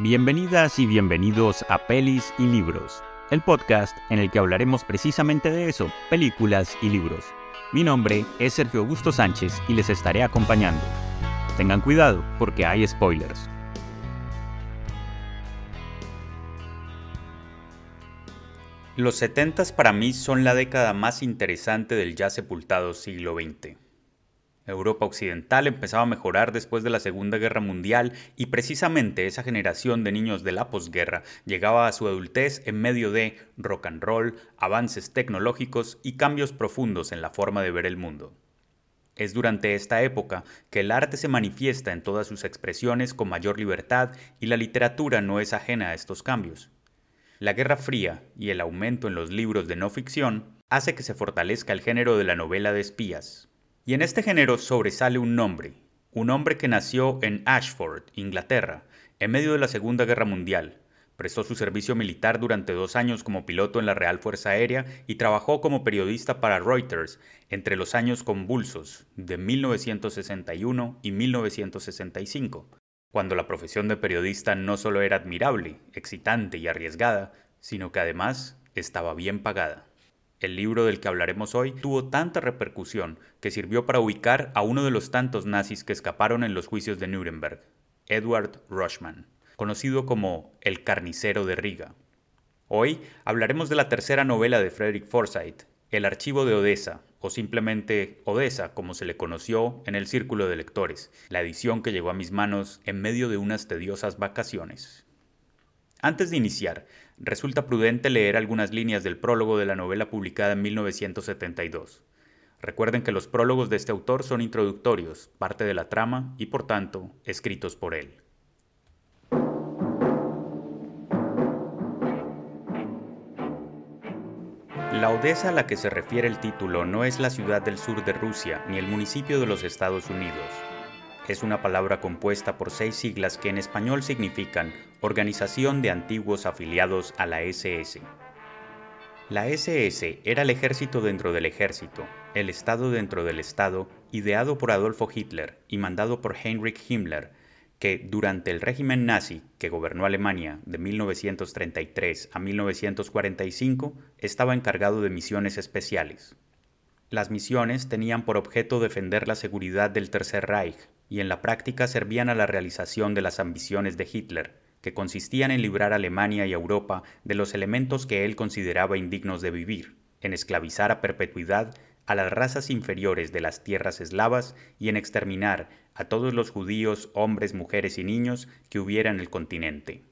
Bienvenidas y bienvenidos a Pelis y Libros, el podcast en el que hablaremos precisamente de eso, películas y libros. Mi nombre es Sergio Augusto Sánchez y les estaré acompañando. Tengan cuidado porque hay spoilers. Los 70 para mí son la década más interesante del ya sepultado siglo XX. Europa Occidental empezaba a mejorar después de la Segunda Guerra Mundial y precisamente esa generación de niños de la posguerra llegaba a su adultez en medio de rock and roll, avances tecnológicos y cambios profundos en la forma de ver el mundo. Es durante esta época que el arte se manifiesta en todas sus expresiones con mayor libertad y la literatura no es ajena a estos cambios. La Guerra Fría y el aumento en los libros de no ficción hace que se fortalezca el género de la novela de espías, y en este género sobresale un nombre, un hombre que nació en Ashford, Inglaterra, en medio de la Segunda Guerra Mundial. Prestó su servicio militar durante dos años como piloto en la Real Fuerza Aérea y trabajó como periodista para Reuters entre los años convulsos de 1961 y 1965, cuando la profesión de periodista no solo era admirable, excitante y arriesgada, sino que además estaba bien pagada. El libro del que hablaremos hoy tuvo tanta repercusión que sirvió para ubicar a uno de los tantos nazis que escaparon en los juicios de Nuremberg, Edward Rushman, conocido como el carnicero de Riga. Hoy hablaremos de la tercera novela de Frederick Forsyth, El archivo de Odessa, o simplemente Odessa, como se le conoció en el círculo de lectores, la edición que llegó a mis manos en medio de unas tediosas vacaciones. Antes de iniciar, resulta prudente leer algunas líneas del prólogo de la novela publicada en 1972. Recuerden que los prólogos de este autor son introductorios, parte de la trama y por tanto escritos por él. La Odessa a la que se refiere el título no es la ciudad del sur de Rusia ni el municipio de los Estados Unidos es una palabra compuesta por seis siglas que en español significan Organización de Antiguos Afiliados a la SS. La SS era el ejército dentro del ejército, el Estado dentro del Estado, ideado por Adolfo Hitler y mandado por Heinrich Himmler, que durante el régimen nazi que gobernó Alemania de 1933 a 1945 estaba encargado de misiones especiales. Las misiones tenían por objeto defender la seguridad del Tercer Reich y en la práctica servían a la realización de las ambiciones de Hitler, que consistían en librar a Alemania y Europa de los elementos que él consideraba indignos de vivir, en esclavizar a perpetuidad a las razas inferiores de las tierras eslavas y en exterminar a todos los judíos, hombres, mujeres y niños que hubiera en el continente.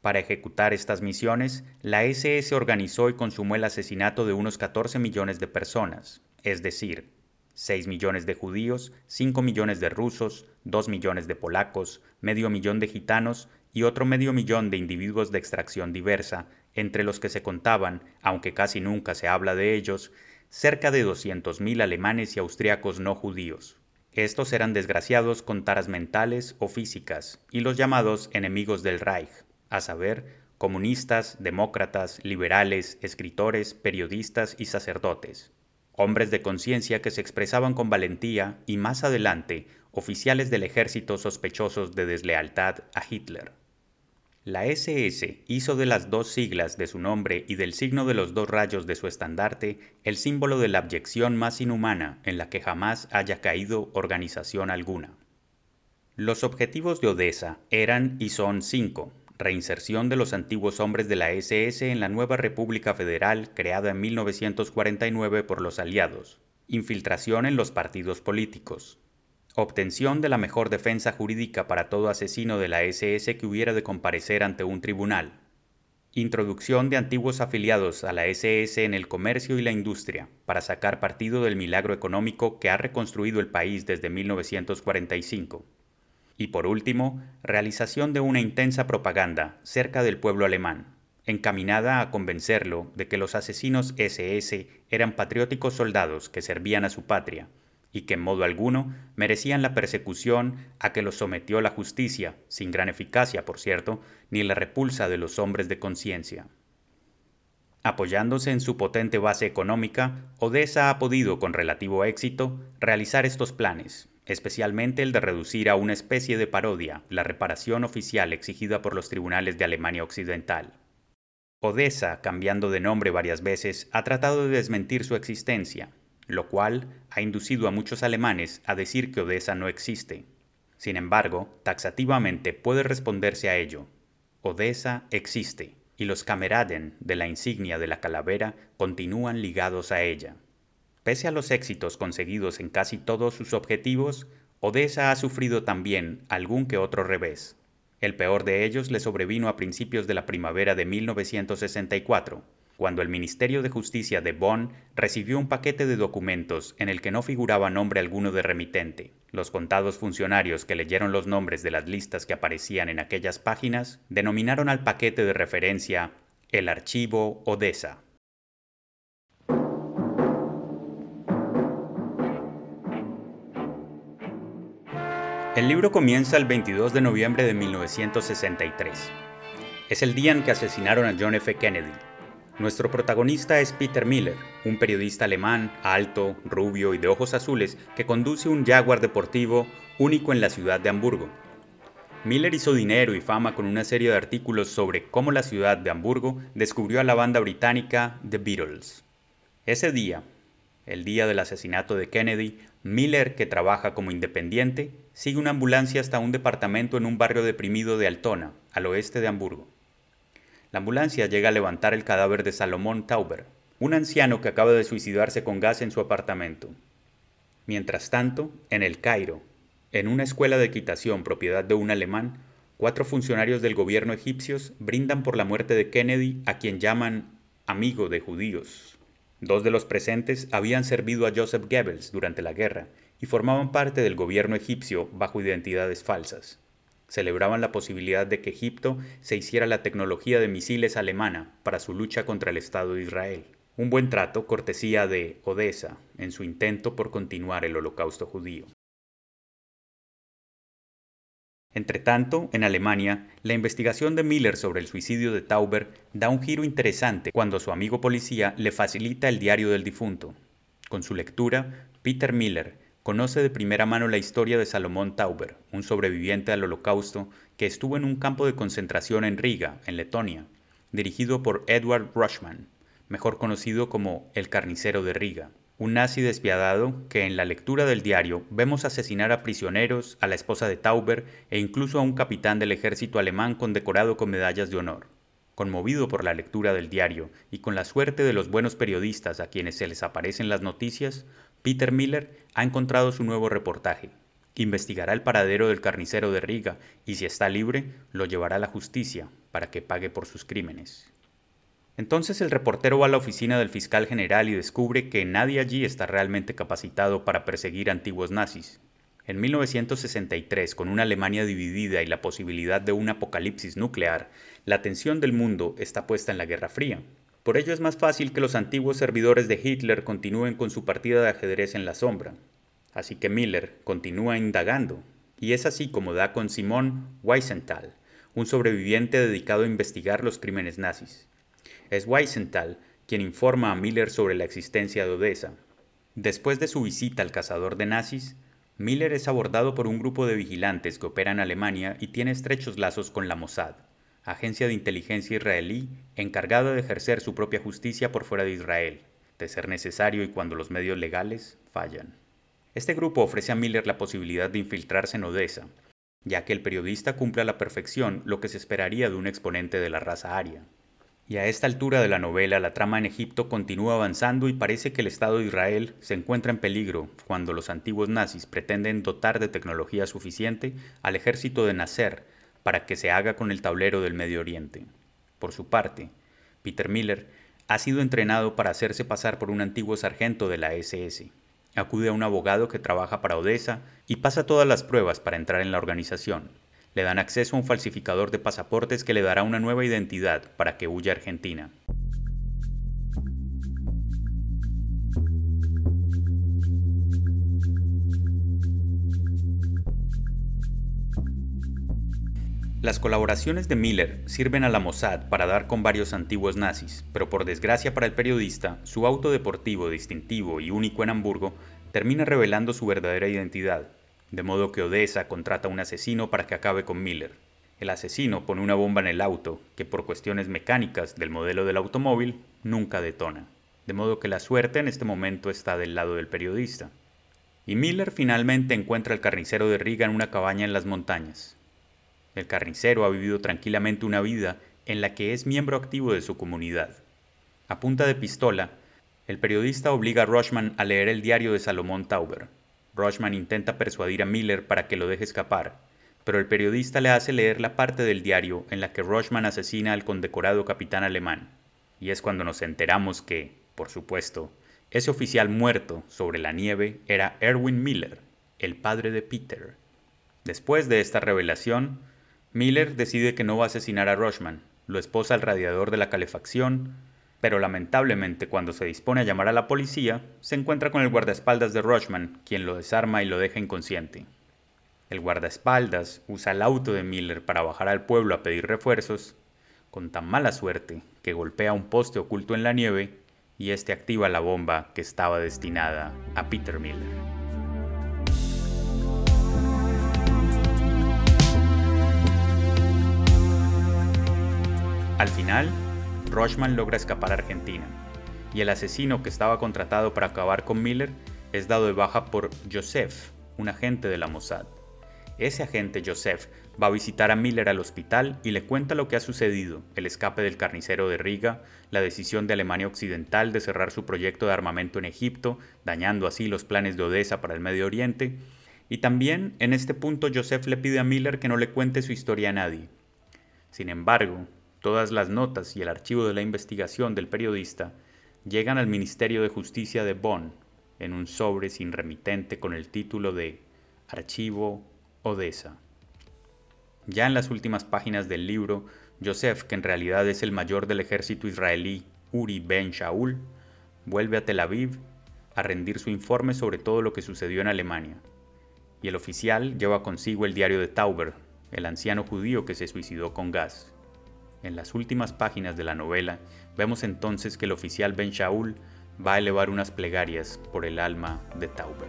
Para ejecutar estas misiones, la SS organizó y consumó el asesinato de unos 14 millones de personas, es decir, 6 millones de judíos, 5 millones de rusos, 2 millones de polacos, medio millón de gitanos y otro medio millón de individuos de extracción diversa, entre los que se contaban, aunque casi nunca se habla de ellos, cerca de 200.000 alemanes y austriacos no judíos. Estos eran desgraciados con taras mentales o físicas y los llamados enemigos del Reich, a saber, comunistas, demócratas, liberales, escritores, periodistas y sacerdotes hombres de conciencia que se expresaban con valentía y más adelante oficiales del ejército sospechosos de deslealtad a Hitler. La SS hizo de las dos siglas de su nombre y del signo de los dos rayos de su estandarte el símbolo de la abyección más inhumana en la que jamás haya caído organización alguna. Los objetivos de Odessa eran y son cinco, reinserción de los antiguos hombres de la SS en la nueva República Federal creada en 1949 por los aliados, infiltración en los partidos políticos, obtención de la mejor defensa jurídica para todo asesino de la SS que hubiera de comparecer ante un tribunal, introducción de antiguos afiliados a la SS en el comercio y la industria para sacar partido del milagro económico que ha reconstruido el país desde 1945 y por último, realización de una intensa propaganda cerca del pueblo alemán, encaminada a convencerlo de que los asesinos SS eran patrióticos soldados que servían a su patria y que en modo alguno merecían la persecución a que los sometió la justicia, sin gran eficacia, por cierto, ni la repulsa de los hombres de conciencia. Apoyándose en su potente base económica, Odessa ha podido, con relativo éxito, realizar estos planes, especialmente el de reducir a una especie de parodia la reparación oficial exigida por los tribunales de Alemania Occidental. Odessa, cambiando de nombre varias veces, ha tratado de desmentir su existencia, lo cual ha inducido a muchos alemanes a decir que Odessa no existe. Sin embargo, taxativamente puede responderse a ello. Odessa existe, y los Kameraden de la insignia de la calavera continúan ligados a ella. Pese a los éxitos conseguidos en casi todos sus objetivos, Odessa ha sufrido también algún que otro revés. El peor de ellos le sobrevino a principios de la primavera de 1964, cuando el Ministerio de Justicia de Bonn recibió un paquete de documentos en el que no figuraba nombre alguno de remitente. Los contados funcionarios que leyeron los nombres de las listas que aparecían en aquellas páginas denominaron al paquete de referencia el archivo Odessa. El libro comienza el 22 de noviembre de 1963. Es el día en que asesinaron a John F. Kennedy, nuestro protagonista es Peter Miller, un periodista alemán, alto, rubio y de ojos azules, que conduce un Jaguar deportivo único en la ciudad de Hamburgo. Miller hizo dinero y fama con una serie de artículos sobre cómo la ciudad de Hamburgo descubrió a la banda británica The Beatles. Ese día, el día del asesinato de Kennedy, Miller, que trabaja como independiente, sigue una ambulancia hasta un departamento en un barrio deprimido de Altona, al oeste de Hamburgo. La ambulancia llega a levantar el cadáver de Salomón Tauber, un anciano que acaba de suicidarse con gas en su apartamento. Mientras tanto, en el Cairo, en una escuela de equitación propiedad de un alemán, cuatro funcionarios del gobierno egipcios brindan por la muerte de Kennedy a quien llaman amigo de judíos. Dos de los presentes habían servido a Joseph Goebbels durante la guerra y formaban parte del gobierno egipcio bajo identidades falsas celebraban la posibilidad de que Egipto se hiciera la tecnología de misiles alemana para su lucha contra el Estado de Israel. Un buen trato cortesía de Odessa en su intento por continuar el holocausto judío. Entretanto, en Alemania, la investigación de Miller sobre el suicidio de Tauber da un giro interesante cuando su amigo policía le facilita el diario del difunto. Con su lectura, Peter Miller conoce de primera mano la historia de Salomón Tauber, un sobreviviente al holocausto que estuvo en un campo de concentración en Riga, en Letonia, dirigido por Edward Rushman, mejor conocido como el carnicero de Riga, un nazi despiadado que en la lectura del diario vemos asesinar a prisioneros, a la esposa de Tauber e incluso a un capitán del ejército alemán condecorado con medallas de honor. Conmovido por la lectura del diario y con la suerte de los buenos periodistas a quienes se les aparecen las noticias, Peter Miller ha encontrado su nuevo reportaje. Investigará el paradero del carnicero de Riga y si está libre, lo llevará a la justicia para que pague por sus crímenes. Entonces el reportero va a la oficina del fiscal general y descubre que nadie allí está realmente capacitado para perseguir antiguos nazis. En 1963, con una Alemania dividida y la posibilidad de un apocalipsis nuclear, la atención del mundo está puesta en la Guerra Fría. Por ello es más fácil que los antiguos servidores de Hitler continúen con su partida de ajedrez en la sombra. Así que Miller continúa indagando, y es así como da con Simón Weisenthal, un sobreviviente dedicado a investigar los crímenes nazis. Es Weisenthal quien informa a Miller sobre la existencia de Odessa. Después de su visita al cazador de nazis, Miller es abordado por un grupo de vigilantes que opera en Alemania y tiene estrechos lazos con la Mossad agencia de inteligencia israelí encargada de ejercer su propia justicia por fuera de Israel, de ser necesario y cuando los medios legales fallan. Este grupo ofrece a Miller la posibilidad de infiltrarse en Odessa, ya que el periodista cumple a la perfección lo que se esperaría de un exponente de la raza aria. Y a esta altura de la novela la trama en Egipto continúa avanzando y parece que el Estado de Israel se encuentra en peligro cuando los antiguos nazis pretenden dotar de tecnología suficiente al ejército de Nasser para que se haga con el tablero del Medio Oriente. Por su parte, Peter Miller ha sido entrenado para hacerse pasar por un antiguo sargento de la SS. Acude a un abogado que trabaja para Odessa y pasa todas las pruebas para entrar en la organización. Le dan acceso a un falsificador de pasaportes que le dará una nueva identidad para que huya a Argentina. Las colaboraciones de Miller sirven a la Mossad para dar con varios antiguos nazis, pero por desgracia para el periodista, su auto deportivo distintivo y único en Hamburgo termina revelando su verdadera identidad. de modo que Odessa contrata a un asesino para que acabe con Miller. El asesino pone una bomba en el auto, que por cuestiones mecánicas del modelo del automóvil nunca detona, de modo que la suerte en este momento está del lado del periodista. Y Miller finalmente encuentra al carnicero de Riga en una cabaña en las montañas. El carnicero ha vivido tranquilamente una vida en la que es miembro activo de su comunidad. A punta de pistola, el periodista obliga a Rushman a leer el diario de Salomón Tauber. Rushman intenta persuadir a Miller para que lo deje escapar, pero el periodista le hace leer la parte del diario en la que Rushman asesina al condecorado capitán alemán. Y es cuando nos enteramos que, por supuesto, ese oficial muerto sobre la nieve era Erwin Miller, el padre de Peter. Después de esta revelación, Miller decide que no va a asesinar a Rushman, lo esposa al radiador de la calefacción, pero lamentablemente cuando se dispone a llamar a la policía, se encuentra con el guardaespaldas de Rushman, quien lo desarma y lo deja inconsciente. El guardaespaldas usa el auto de Miller para bajar al pueblo a pedir refuerzos, con tan mala suerte que golpea un poste oculto en la nieve y este activa la bomba que estaba destinada a Peter Miller. Al final, Rochman logra escapar a Argentina, y el asesino que estaba contratado para acabar con Miller es dado de baja por Joseph, un agente de la Mossad. Ese agente Joseph va a visitar a Miller al hospital y le cuenta lo que ha sucedido, el escape del carnicero de Riga, la decisión de Alemania Occidental de cerrar su proyecto de armamento en Egipto, dañando así los planes de Odessa para el Medio Oriente, y también en este punto Joseph le pide a Miller que no le cuente su historia a nadie. Sin embargo, Todas las notas y el archivo de la investigación del periodista llegan al Ministerio de Justicia de Bonn en un sobre sin remitente con el título de Archivo Odessa. Ya en las últimas páginas del libro, Joseph, que en realidad es el mayor del ejército israelí, Uri Ben Shaul, vuelve a Tel Aviv a rendir su informe sobre todo lo que sucedió en Alemania. Y el oficial lleva consigo el diario de Tauber, el anciano judío que se suicidó con gas. En las últimas páginas de la novela vemos entonces que el oficial Ben Shaul va a elevar unas plegarias por el alma de Tauber.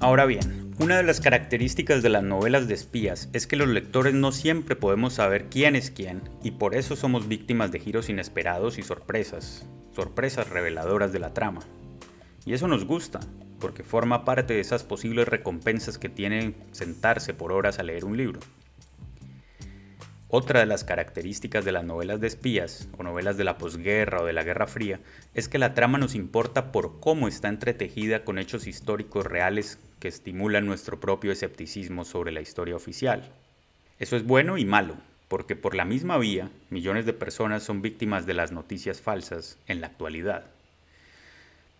Ahora bien, una de las características de las novelas de espías es que los lectores no siempre podemos saber quién es quién y por eso somos víctimas de giros inesperados y sorpresas, sorpresas reveladoras de la trama. Y eso nos gusta, porque forma parte de esas posibles recompensas que tiene sentarse por horas a leer un libro. Otra de las características de las novelas de espías, o novelas de la posguerra o de la Guerra Fría, es que la trama nos importa por cómo está entretejida con hechos históricos reales que estimulan nuestro propio escepticismo sobre la historia oficial. Eso es bueno y malo, porque por la misma vía millones de personas son víctimas de las noticias falsas en la actualidad.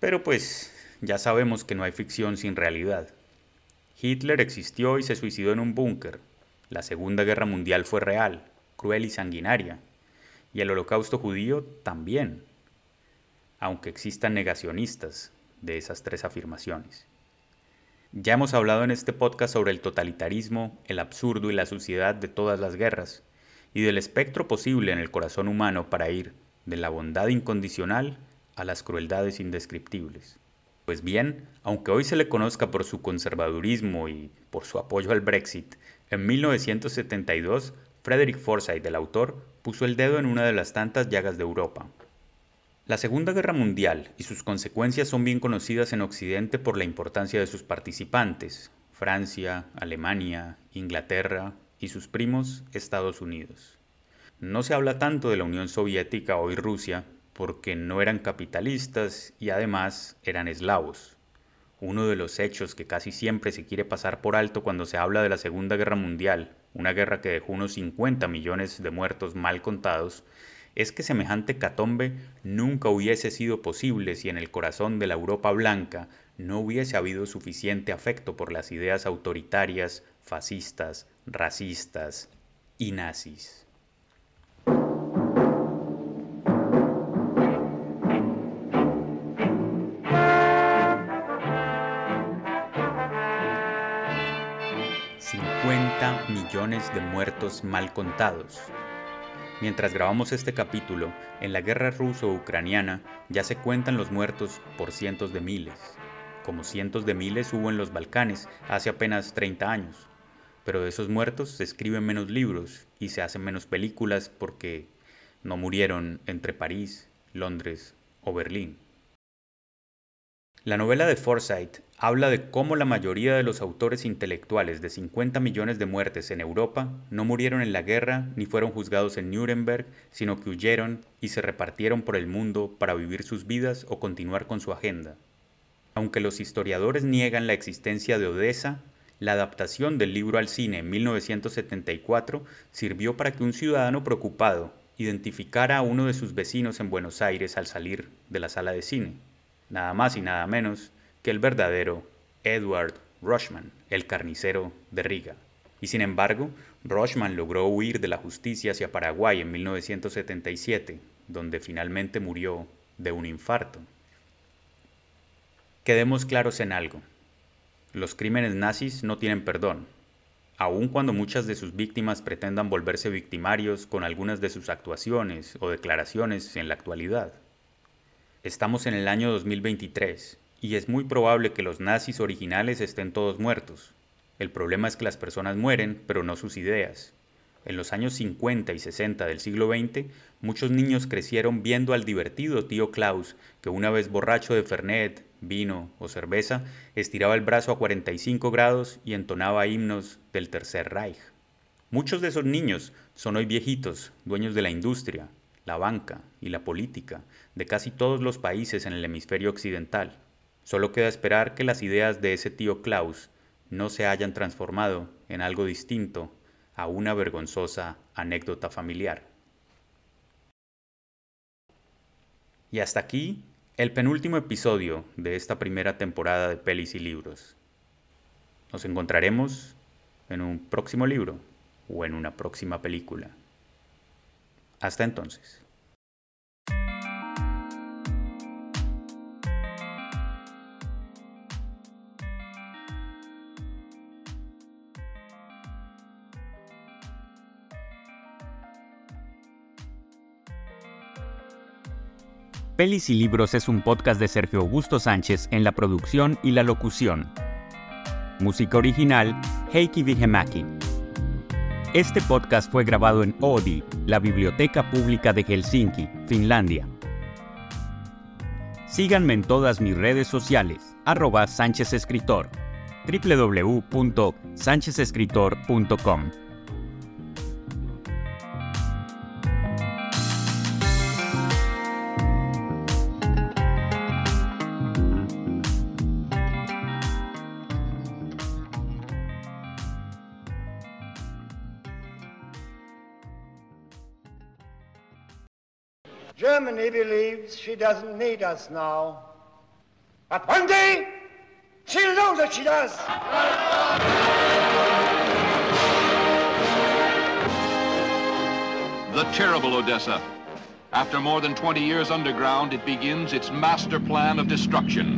Pero pues ya sabemos que no hay ficción sin realidad. Hitler existió y se suicidó en un búnker. La Segunda Guerra Mundial fue real, cruel y sanguinaria. Y el holocausto judío también, aunque existan negacionistas de esas tres afirmaciones. Ya hemos hablado en este podcast sobre el totalitarismo, el absurdo y la suciedad de todas las guerras, y del espectro posible en el corazón humano para ir de la bondad incondicional a las crueldades indescriptibles. Pues bien, aunque hoy se le conozca por su conservadurismo y por su apoyo al Brexit, en 1972 Frederick Forsyth, el autor, puso el dedo en una de las tantas llagas de Europa, la Segunda Guerra Mundial y sus consecuencias son bien conocidas en Occidente por la importancia de sus participantes, Francia, Alemania, Inglaterra y sus primos Estados Unidos. No se habla tanto de la Unión Soviética hoy Rusia porque no eran capitalistas y además eran eslavos. Uno de los hechos que casi siempre se quiere pasar por alto cuando se habla de la Segunda Guerra Mundial, una guerra que dejó unos 50 millones de muertos mal contados, es que semejante catombe nunca hubiese sido posible si en el corazón de la Europa blanca no hubiese habido suficiente afecto por las ideas autoritarias, fascistas, racistas y nazis. millones de muertos mal contados, Mientras grabamos este capítulo, en la guerra ruso-ucraniana ya se cuentan los muertos por cientos de miles, como cientos de miles hubo en los Balcanes hace apenas 30 años. Pero de esos muertos se escriben menos libros y se hacen menos películas porque no murieron entre París, Londres o Berlín. La novela de Forsyth habla de cómo la mayoría de los autores intelectuales de 50 millones de muertes en Europa no murieron en la guerra ni fueron juzgados en Nuremberg, sino que huyeron y se repartieron por el mundo para vivir sus vidas o continuar con su agenda. Aunque los historiadores niegan la existencia de Odessa, la adaptación del libro al cine en 1974 sirvió para que un ciudadano preocupado identificara a uno de sus vecinos en Buenos Aires al salir de la sala de cine nada más y nada menos que el verdadero Edward Rushman, el carnicero de Riga. Y sin embargo, Rushman logró huir de la justicia hacia Paraguay en 1977, donde finalmente murió de un infarto. Quedemos claros en algo. Los crímenes nazis no tienen perdón, aun cuando muchas de sus víctimas pretendan volverse victimarios con algunas de sus actuaciones o declaraciones en la actualidad. Estamos en el año 2023 y es muy probable que los nazis originales estén todos muertos. El problema es que las personas mueren, pero no sus ideas. En los años 50 y 60 del siglo XX, muchos niños crecieron viendo al divertido tío Klaus, que una vez borracho de Fernet, vino o cerveza, estiraba el brazo a 45 grados y entonaba himnos del Tercer Reich. Muchos de esos niños son hoy viejitos, dueños de la industria, la banca y la política de casi todos los países en el hemisferio occidental. Solo queda esperar que las ideas de ese tío Klaus no se hayan transformado en algo distinto a una vergonzosa anécdota familiar. Y hasta aquí el penúltimo episodio de esta primera temporada de Pelis y Libros. Nos encontraremos en un próximo libro o en una próxima película. Hasta entonces. Pelis y Libros es un podcast de Sergio Augusto Sánchez en la producción y la locución. Música original, Heikki Vihemaki. Este podcast fue grabado en Oodi, la Biblioteca Pública de Helsinki, Finlandia. Síganme en todas mis redes sociales, arroba Sánchez Escritor, www.sanchezescritor.com. Germany believes she doesn't need us now. But one day, she'll know that she does. The terrible Odessa. After more than 20 years underground, it begins its master plan of destruction.